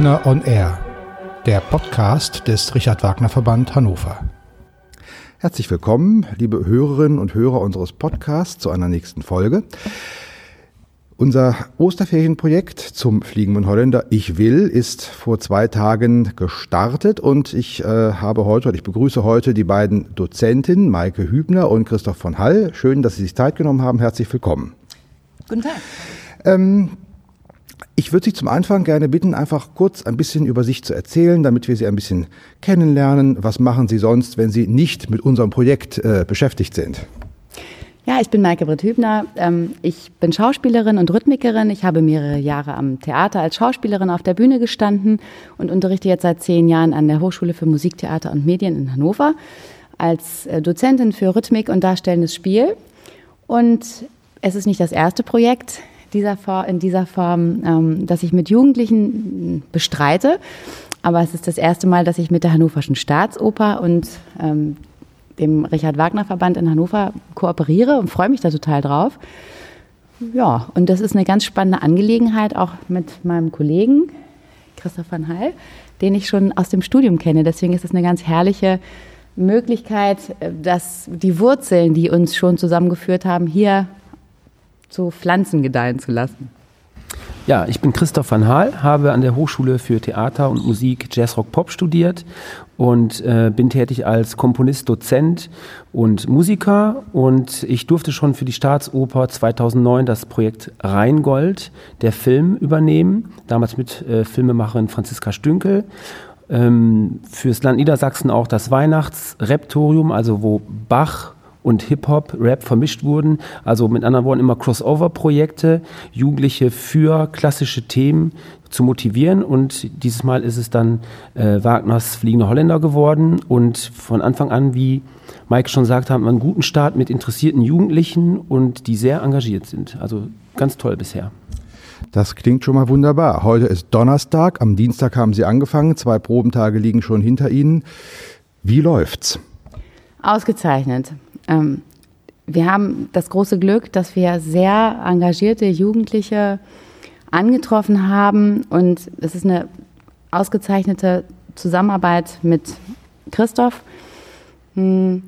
Wagner on Air, der Podcast des Richard Wagner Verband Hannover. Herzlich willkommen, liebe Hörerinnen und Hörer unseres Podcasts, zu einer nächsten Folge. Unser Osterferienprojekt zum Fliegenden Holländer Ich will ist vor zwei Tagen gestartet und ich äh, habe heute, ich begrüße heute die beiden Dozentinnen, Maike Hübner und Christoph von Hall. Schön, dass Sie sich Zeit genommen haben. Herzlich willkommen. Guten Tag. Ähm, ich würde Sie zum Anfang gerne bitten, einfach kurz ein bisschen über sich zu erzählen, damit wir Sie ein bisschen kennenlernen. Was machen Sie sonst, wenn Sie nicht mit unserem Projekt äh, beschäftigt sind? Ja, ich bin Maike Britt Hübner. Ähm, ich bin Schauspielerin und Rhythmikerin. Ich habe mehrere Jahre am Theater als Schauspielerin auf der Bühne gestanden und unterrichte jetzt seit zehn Jahren an der Hochschule für Musik, Theater und Medien in Hannover als äh, Dozentin für Rhythmik und darstellendes Spiel. Und es ist nicht das erste Projekt dieser in dieser Form, ähm, das ich mit Jugendlichen bestreite. Aber es ist das erste Mal, dass ich mit der Hannoverschen Staatsoper und ähm, dem Richard Wagner Verband in Hannover kooperiere und freue mich da total drauf. Ja, und das ist eine ganz spannende Angelegenheit, auch mit meinem Kollegen Christoph van Hall, den ich schon aus dem Studium kenne. Deswegen ist es eine ganz herrliche Möglichkeit, dass die Wurzeln, die uns schon zusammengeführt haben, hier zu Pflanzen gedeihen zu lassen. Ja, ich bin Christoph van Haal, habe an der Hochschule für Theater und Musik Jazz Rock Pop studiert und äh, bin tätig als Komponist, Dozent und Musiker. Und ich durfte schon für die Staatsoper 2009 das Projekt Rheingold, der Film, übernehmen, damals mit äh, Filmemacherin Franziska Stünkel. Ähm, fürs Land Niedersachsen auch das Weihnachtsreptorium, also wo Bach und Hip-Hop, Rap vermischt wurden. Also mit anderen Worten immer Crossover-Projekte, Jugendliche für klassische Themen zu motivieren. Und dieses Mal ist es dann äh, Wagners Fliegende Holländer geworden. Und von Anfang an, wie Mike schon sagt, haben wir einen guten Start mit interessierten Jugendlichen und die sehr engagiert sind. Also ganz toll bisher. Das klingt schon mal wunderbar. Heute ist Donnerstag, am Dienstag haben Sie angefangen, zwei Probentage liegen schon hinter Ihnen. Wie läuft's? Ausgezeichnet. Ähm, wir haben das große Glück, dass wir sehr engagierte Jugendliche angetroffen haben und es ist eine ausgezeichnete Zusammenarbeit mit Christoph. Hm,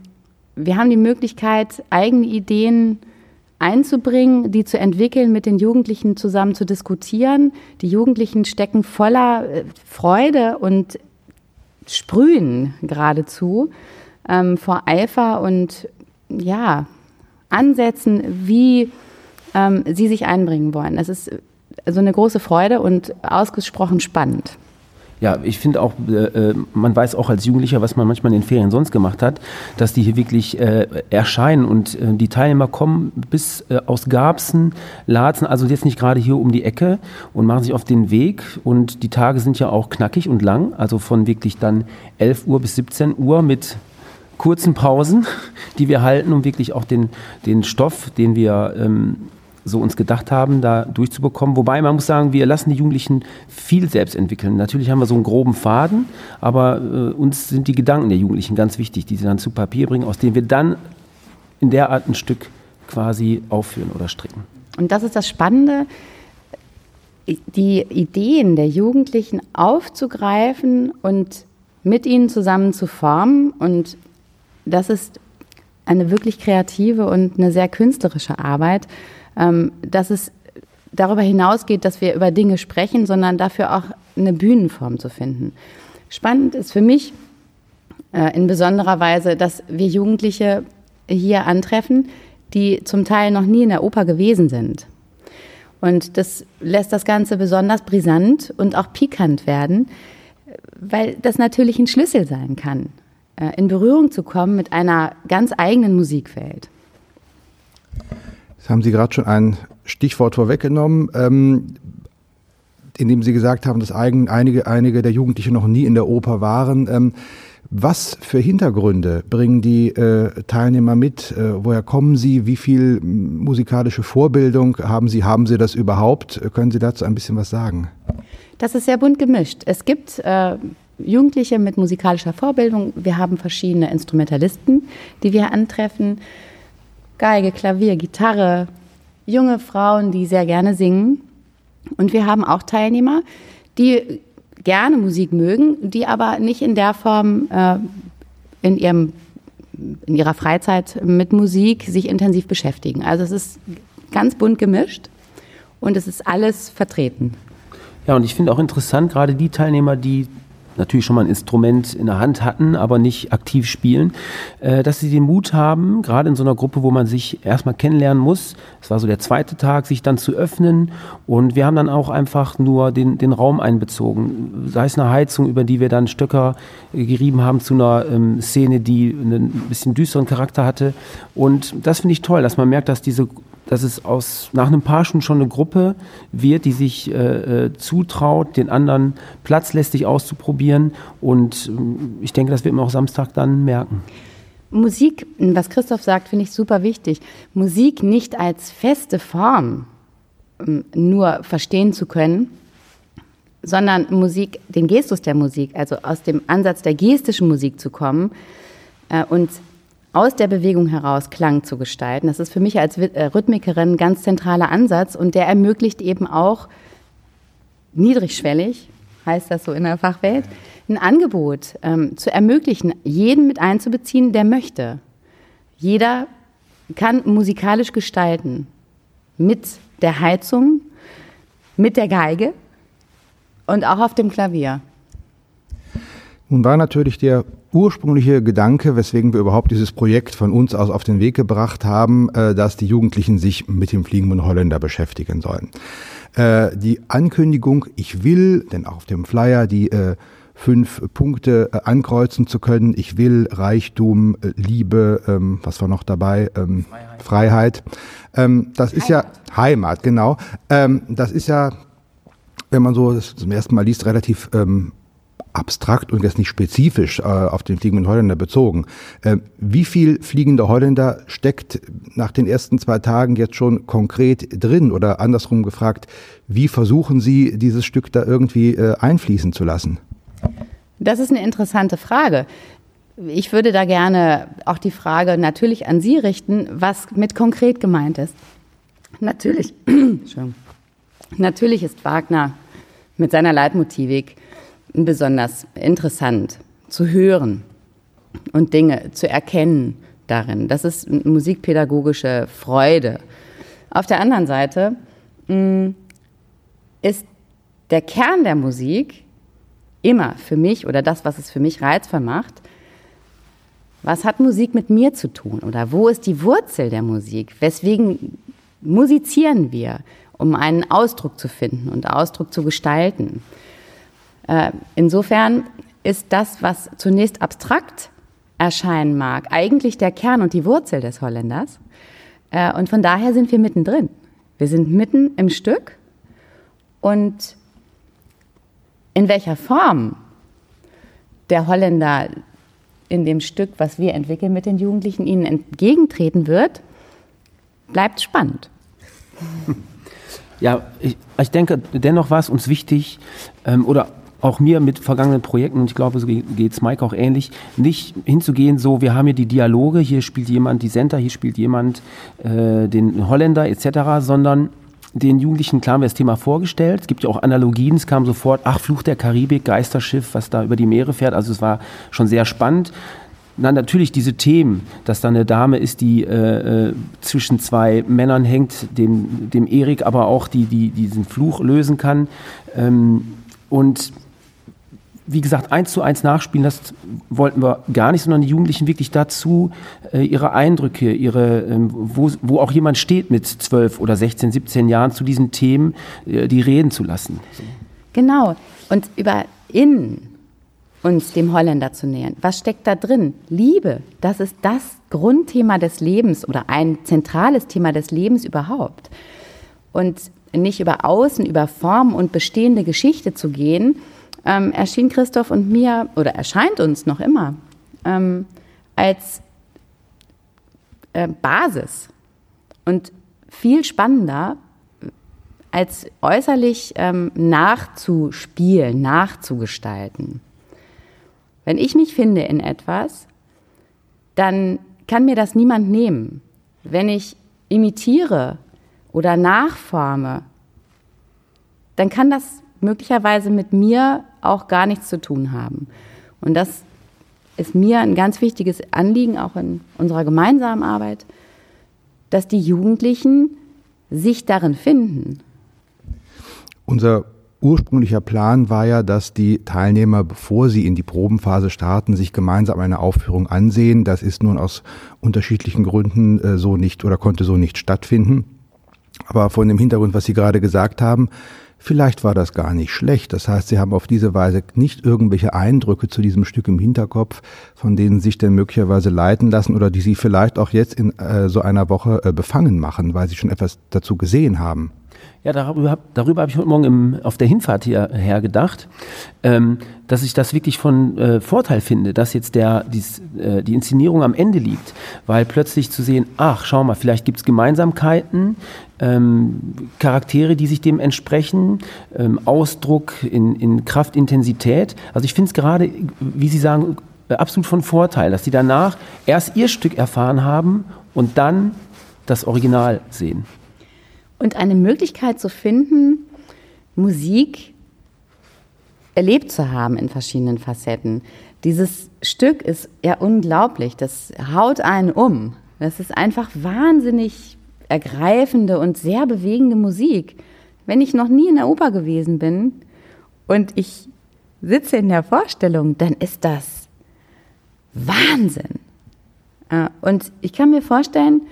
wir haben die Möglichkeit, eigene Ideen einzubringen, die zu entwickeln, mit den Jugendlichen zusammen zu diskutieren. Die Jugendlichen stecken voller äh, Freude und sprühen geradezu ähm, vor Eifer und ja, Ansätzen, wie ähm, sie sich einbringen wollen. Das ist so eine große Freude und ausgesprochen spannend. Ja, ich finde auch, äh, äh, man weiß auch als Jugendlicher, was man manchmal in den Ferien sonst gemacht hat, dass die hier wirklich äh, erscheinen und äh, die Teilnehmer kommen bis äh, aus Garbsen, Laatzen, also jetzt nicht gerade hier um die Ecke und machen sich auf den Weg und die Tage sind ja auch knackig und lang, also von wirklich dann 11 Uhr bis 17 Uhr mit kurzen Pausen, die wir halten, um wirklich auch den, den Stoff, den wir ähm, so uns gedacht haben, da durchzubekommen. Wobei man muss sagen, wir lassen die Jugendlichen viel selbst entwickeln. Natürlich haben wir so einen groben Faden, aber äh, uns sind die Gedanken der Jugendlichen ganz wichtig, die sie dann zu Papier bringen, aus denen wir dann in der Art ein Stück quasi aufführen oder stricken. Und das ist das Spannende, die Ideen der Jugendlichen aufzugreifen und mit ihnen zusammen zu formen und das ist eine wirklich kreative und eine sehr künstlerische Arbeit, ähm, dass es darüber hinausgeht, dass wir über Dinge sprechen, sondern dafür auch eine Bühnenform zu finden. Spannend ist für mich äh, in besonderer Weise, dass wir Jugendliche hier antreffen, die zum Teil noch nie in der Oper gewesen sind. Und das lässt das Ganze besonders brisant und auch pikant werden, weil das natürlich ein Schlüssel sein kann. Äh, in Berührung zu kommen mit einer ganz eigenen Musikwelt. Jetzt haben Sie gerade schon ein Stichwort vorweggenommen, ähm, indem Sie gesagt haben, dass einige, einige der Jugendlichen noch nie in der Oper waren. Ähm, was für Hintergründe bringen die äh, Teilnehmer mit? Äh, woher kommen sie? Wie viel musikalische Vorbildung haben sie? Haben sie das überhaupt? Können Sie dazu ein bisschen was sagen? Das ist sehr bunt gemischt. Es gibt äh, Jugendliche mit musikalischer Vorbildung. Wir haben verschiedene Instrumentalisten, die wir antreffen. Geige, Klavier, Gitarre, junge Frauen, die sehr gerne singen. Und wir haben auch Teilnehmer, die gerne Musik mögen, die aber nicht in der Form äh, in ihrem in ihrer Freizeit mit Musik sich intensiv beschäftigen. Also es ist ganz bunt gemischt und es ist alles vertreten. Ja, und ich finde auch interessant, gerade die Teilnehmer, die natürlich schon mal ein Instrument in der Hand hatten, aber nicht aktiv spielen, äh, dass sie den Mut haben, gerade in so einer Gruppe, wo man sich erstmal kennenlernen muss, es war so der zweite Tag, sich dann zu öffnen. Und wir haben dann auch einfach nur den, den Raum einbezogen, sei es eine Heizung, über die wir dann Stöcker gerieben haben zu einer ähm, Szene, die einen bisschen düsteren Charakter hatte. Und das finde ich toll, dass man merkt, dass diese dass es aus, nach einem paar Stunden schon eine Gruppe wird, die sich äh, äh, zutraut, den anderen Platz lässt, sich auszuprobieren. Und äh, ich denke, das wird man auch Samstag dann merken. Musik, was Christoph sagt, finde ich super wichtig. Musik nicht als feste Form ähm, nur verstehen zu können, sondern Musik, den Gestus der Musik, also aus dem Ansatz der gestischen Musik zu kommen äh, und aus der Bewegung heraus Klang zu gestalten. Das ist für mich als äh, Rhythmikerin ein ganz zentraler Ansatz und der ermöglicht eben auch niedrigschwellig, heißt das so in der Fachwelt, ein Angebot ähm, zu ermöglichen, jeden mit einzubeziehen, der möchte. Jeder kann musikalisch gestalten mit der Heizung, mit der Geige und auch auf dem Klavier. Nun war natürlich der ursprüngliche Gedanke, weswegen wir überhaupt dieses Projekt von uns aus auf den Weg gebracht haben, äh, dass die Jugendlichen sich mit dem fliegenden Holländer beschäftigen sollen. Äh, die Ankündigung, ich will, denn auch auf dem Flyer die äh, fünf Punkte ankreuzen zu können, ich will Reichtum, Liebe, ähm, was war noch dabei? Ähm, Freiheit. Freiheit. Ähm, das Heimat. ist ja Heimat, genau. das ist ja wenn man so das zum ersten Mal liest, relativ ähm, abstrakt und jetzt nicht spezifisch äh, auf den fliegenden Holländer bezogen. Äh, wie viel fliegende Holländer steckt nach den ersten zwei Tagen jetzt schon konkret drin? Oder andersrum gefragt, wie versuchen Sie, dieses Stück da irgendwie äh, einfließen zu lassen? Das ist eine interessante Frage. Ich würde da gerne auch die Frage natürlich an Sie richten, was mit konkret gemeint ist. Natürlich, natürlich ist Wagner mit seiner Leitmotivik besonders interessant zu hören und Dinge zu erkennen darin. Das ist musikpädagogische Freude. Auf der anderen Seite mm, ist der Kern der Musik immer für mich oder das, was es für mich reizvoll macht, was hat Musik mit mir zu tun oder wo ist die Wurzel der Musik? Weswegen musizieren wir, um einen Ausdruck zu finden und Ausdruck zu gestalten? Äh, insofern ist das, was zunächst abstrakt erscheinen mag, eigentlich der Kern und die Wurzel des Holländers. Äh, und von daher sind wir mittendrin. Wir sind mitten im Stück und in welcher Form der Holländer in dem Stück, was wir entwickeln mit den Jugendlichen, ihnen entgegentreten wird, bleibt spannend. Ja, ich, ich denke, dennoch war es uns wichtig, ähm, oder auch mir mit vergangenen Projekten, und ich glaube, so geht es Mike auch ähnlich, nicht hinzugehen, so, wir haben hier die Dialoge, hier spielt jemand die Center, hier spielt jemand äh, den Holländer etc., sondern den Jugendlichen klar haben wir das Thema vorgestellt. Es gibt ja auch Analogien. Es kam sofort, ach, Fluch der Karibik, Geisterschiff, was da über die Meere fährt. Also es war schon sehr spannend. Na, natürlich diese Themen, dass da eine Dame ist, die äh, äh zwischen zwei Männern hängt, dem, dem Erik aber auch die, die diesen Fluch lösen kann. Ähm, und wie gesagt, eins zu eins nachspielen, das wollten wir gar nicht, sondern die Jugendlichen wirklich dazu äh, ihre Eindrücke, ihre, ähm, wo, wo auch jemand steht mit zwölf oder 16, 17 Jahren zu diesen Themen, äh, die reden zu lassen. Genau. Und über Innen uns dem Holländer zu nähern. Was steckt da drin? Liebe. Das ist das Grundthema des Lebens oder ein zentrales Thema des Lebens überhaupt. Und nicht über Außen, über Form und bestehende Geschichte zu gehen, ähm, erschien Christoph und mir, oder erscheint uns noch immer, ähm, als äh, Basis und viel spannender als äußerlich ähm, nachzuspielen, nachzugestalten. Wenn ich mich finde in etwas, dann kann mir das niemand nehmen. Wenn ich imitiere oder nachforme, dann kann das möglicherweise mit mir auch gar nichts zu tun haben. Und das ist mir ein ganz wichtiges Anliegen, auch in unserer gemeinsamen Arbeit, dass die Jugendlichen sich darin finden. Unser ursprünglicher Plan war ja, dass die Teilnehmer, bevor sie in die Probenphase starten, sich gemeinsam eine Aufführung ansehen. Das ist nun aus unterschiedlichen Gründen äh, so nicht oder konnte so nicht stattfinden. Aber von dem Hintergrund, was Sie gerade gesagt haben, Vielleicht war das gar nicht schlecht. Das heißt, Sie haben auf diese Weise nicht irgendwelche Eindrücke zu diesem Stück im Hinterkopf, von denen sich denn möglicherweise leiten lassen oder die Sie vielleicht auch jetzt in äh, so einer Woche äh, befangen machen, weil Sie schon etwas dazu gesehen haben. Ja, darüber, darüber habe ich heute Morgen im, auf der Hinfahrt hierher gedacht, ähm, dass ich das wirklich von äh, Vorteil finde, dass jetzt der, dies, äh, die Inszenierung am Ende liegt, weil plötzlich zu sehen, ach, schau mal, vielleicht gibt es Gemeinsamkeiten, ähm, Charaktere, die sich dem entsprechen, ähm, Ausdruck in, in Kraft, Intensität. Also ich finde es gerade, wie Sie sagen, äh, absolut von Vorteil, dass Sie danach erst Ihr Stück erfahren haben und dann das Original sehen und eine Möglichkeit zu finden, Musik erlebt zu haben in verschiedenen Facetten. Dieses Stück ist ja unglaublich, das haut einen um. Das ist einfach wahnsinnig ergreifende und sehr bewegende Musik. Wenn ich noch nie in der Oper gewesen bin und ich sitze in der Vorstellung, dann ist das Wahnsinn. Und ich kann mir vorstellen,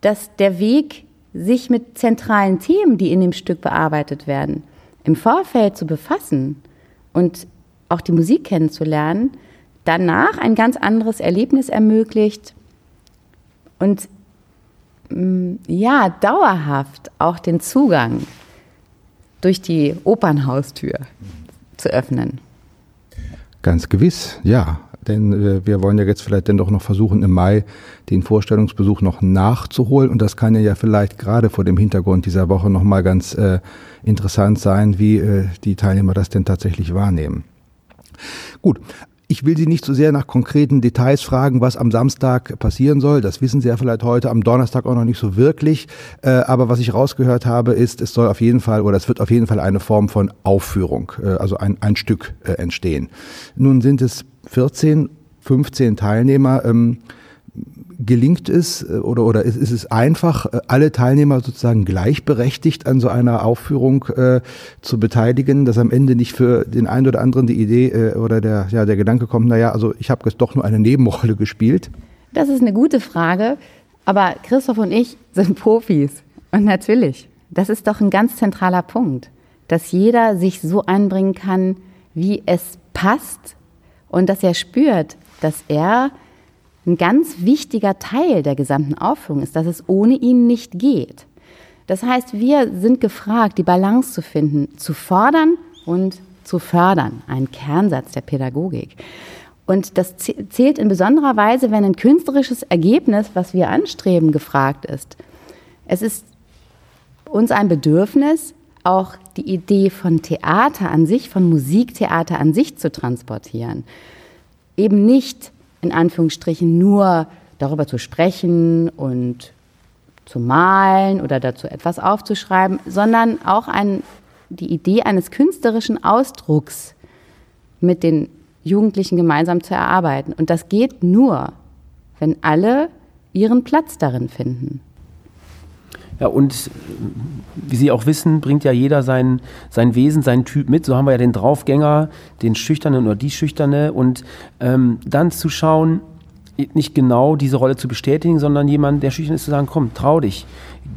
dass der Weg sich mit zentralen Themen, die in dem Stück bearbeitet werden, im Vorfeld zu befassen und auch die Musik kennenzulernen, danach ein ganz anderes Erlebnis ermöglicht und mm, ja, dauerhaft auch den Zugang durch die Opernhaustür zu öffnen. Ganz gewiss, ja. Denn äh, wir wollen ja jetzt vielleicht dann doch noch versuchen, im Mai den Vorstellungsbesuch noch nachzuholen. Und das kann ja vielleicht gerade vor dem Hintergrund dieser Woche nochmal ganz äh, interessant sein, wie äh, die Teilnehmer das denn tatsächlich wahrnehmen. Gut, ich will Sie nicht so sehr nach konkreten Details fragen, was am Samstag passieren soll. Das wissen Sie ja vielleicht heute, am Donnerstag auch noch nicht so wirklich. Aber was ich rausgehört habe, ist, es soll auf jeden Fall oder es wird auf jeden Fall eine Form von Aufführung, also ein, ein Stück entstehen. Nun sind es 14, 15 Teilnehmer. Ähm, gelingt es äh, oder, oder ist, ist es einfach, äh, alle Teilnehmer sozusagen gleichberechtigt an so einer Aufführung äh, zu beteiligen, dass am Ende nicht für den einen oder anderen die Idee äh, oder der, ja, der Gedanke kommt, naja, also ich habe doch nur eine Nebenrolle gespielt? Das ist eine gute Frage, aber Christoph und ich sind Profis. Und natürlich, das ist doch ein ganz zentraler Punkt, dass jeder sich so einbringen kann, wie es passt und dass er spürt, dass er ein ganz wichtiger Teil der gesamten Aufführung ist, dass es ohne ihn nicht geht. Das heißt, wir sind gefragt, die Balance zu finden, zu fordern und zu fördern, ein Kernsatz der Pädagogik. Und das zählt in besonderer Weise, wenn ein künstlerisches Ergebnis, was wir anstreben, gefragt ist. Es ist uns ein Bedürfnis, auch die Idee von Theater an sich, von Musiktheater an sich zu transportieren. Eben nicht in Anführungsstrichen nur darüber zu sprechen und zu malen oder dazu etwas aufzuschreiben, sondern auch ein, die Idee eines künstlerischen Ausdrucks mit den Jugendlichen gemeinsam zu erarbeiten. Und das geht nur, wenn alle ihren Platz darin finden. Ja, und wie Sie auch wissen, bringt ja jeder sein, sein Wesen, seinen Typ mit. So haben wir ja den Draufgänger, den Schüchternen oder die Schüchterne. Und ähm, dann zu schauen, nicht genau diese Rolle zu bestätigen, sondern jemand, der schüchtern ist, zu sagen, komm, trau dich,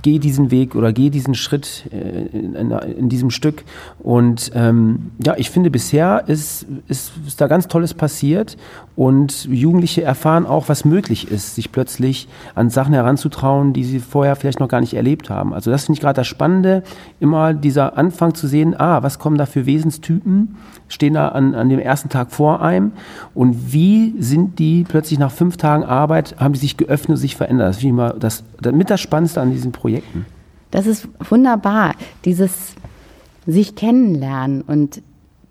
geh diesen Weg oder geh diesen Schritt äh, in, in, in diesem Stück. Und ähm, ja, ich finde, bisher ist, ist, ist da ganz Tolles passiert und Jugendliche erfahren auch, was möglich ist, sich plötzlich an Sachen heranzutrauen, die sie vorher vielleicht noch gar nicht erlebt haben. Also das finde ich gerade das Spannende, immer dieser Anfang zu sehen, ah, was kommen da für Wesenstypen, stehen da an, an dem ersten Tag vor einem und wie sind die plötzlich nach fünf Tagen Arbeit, haben die sich geöffnet und sich verändert. Das finde ich mal das, mit das Spannendste an diesem Projekten. Das ist wunderbar, dieses sich kennenlernen und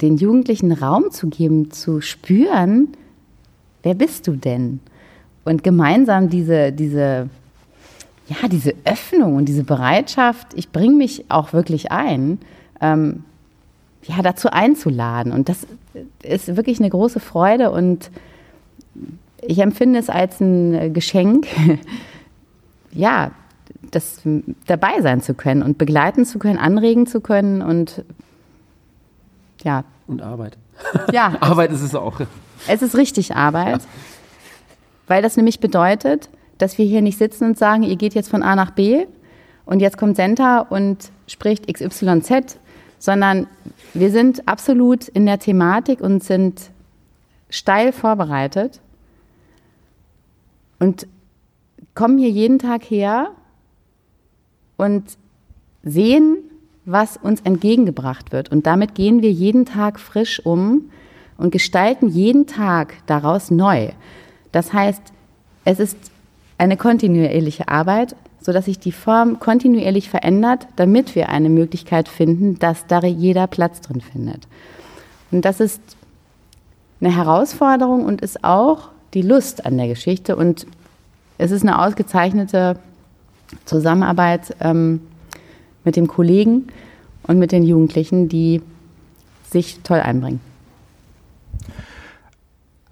den Jugendlichen Raum zu geben, zu spüren, wer bist du denn? Und gemeinsam diese, diese, ja, diese Öffnung und diese Bereitschaft, ich bringe mich auch wirklich ein, ähm, ja, dazu einzuladen. Und das ist wirklich eine große Freude und ich empfinde es als ein Geschenk, ja, das dabei sein zu können und begleiten zu können, anregen zu können und ja. Und Arbeit. Ja. Arbeit ist es auch. Es ist richtig Arbeit, ja. weil das nämlich bedeutet, dass wir hier nicht sitzen und sagen, ihr geht jetzt von A nach B und jetzt kommt Senta und spricht XYZ, sondern wir sind absolut in der Thematik und sind steil vorbereitet und kommen hier jeden Tag her und sehen, was uns entgegengebracht wird. Und damit gehen wir jeden Tag frisch um und gestalten jeden Tag daraus neu. Das heißt, es ist eine kontinuierliche Arbeit, sodass sich die Form kontinuierlich verändert, damit wir eine Möglichkeit finden, dass da jeder Platz drin findet. Und das ist eine Herausforderung und ist auch die Lust an der Geschichte. Und es ist eine ausgezeichnete Zusammenarbeit ähm, mit dem Kollegen und mit den Jugendlichen, die sich toll einbringen.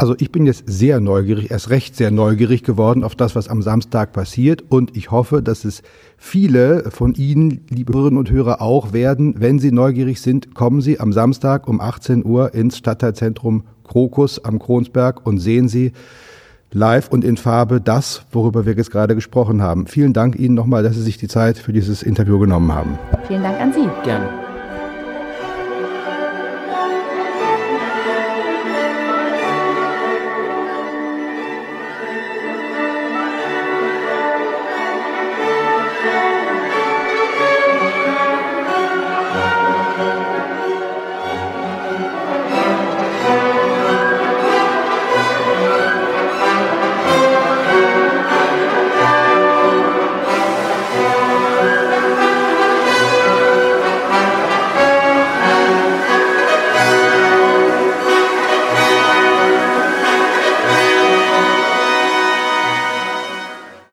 Also ich bin jetzt sehr neugierig, erst recht sehr neugierig geworden auf das, was am Samstag passiert. Und ich hoffe, dass es viele von Ihnen, liebe Hörerinnen und Hörer, auch werden. Wenn Sie neugierig sind, kommen Sie am Samstag um 18 Uhr ins Stadtteilzentrum Krokus am Kronsberg und sehen Sie live und in Farbe das, worüber wir jetzt gerade gesprochen haben. Vielen Dank Ihnen nochmal, dass Sie sich die Zeit für dieses Interview genommen haben. Vielen Dank an Sie. Gerne.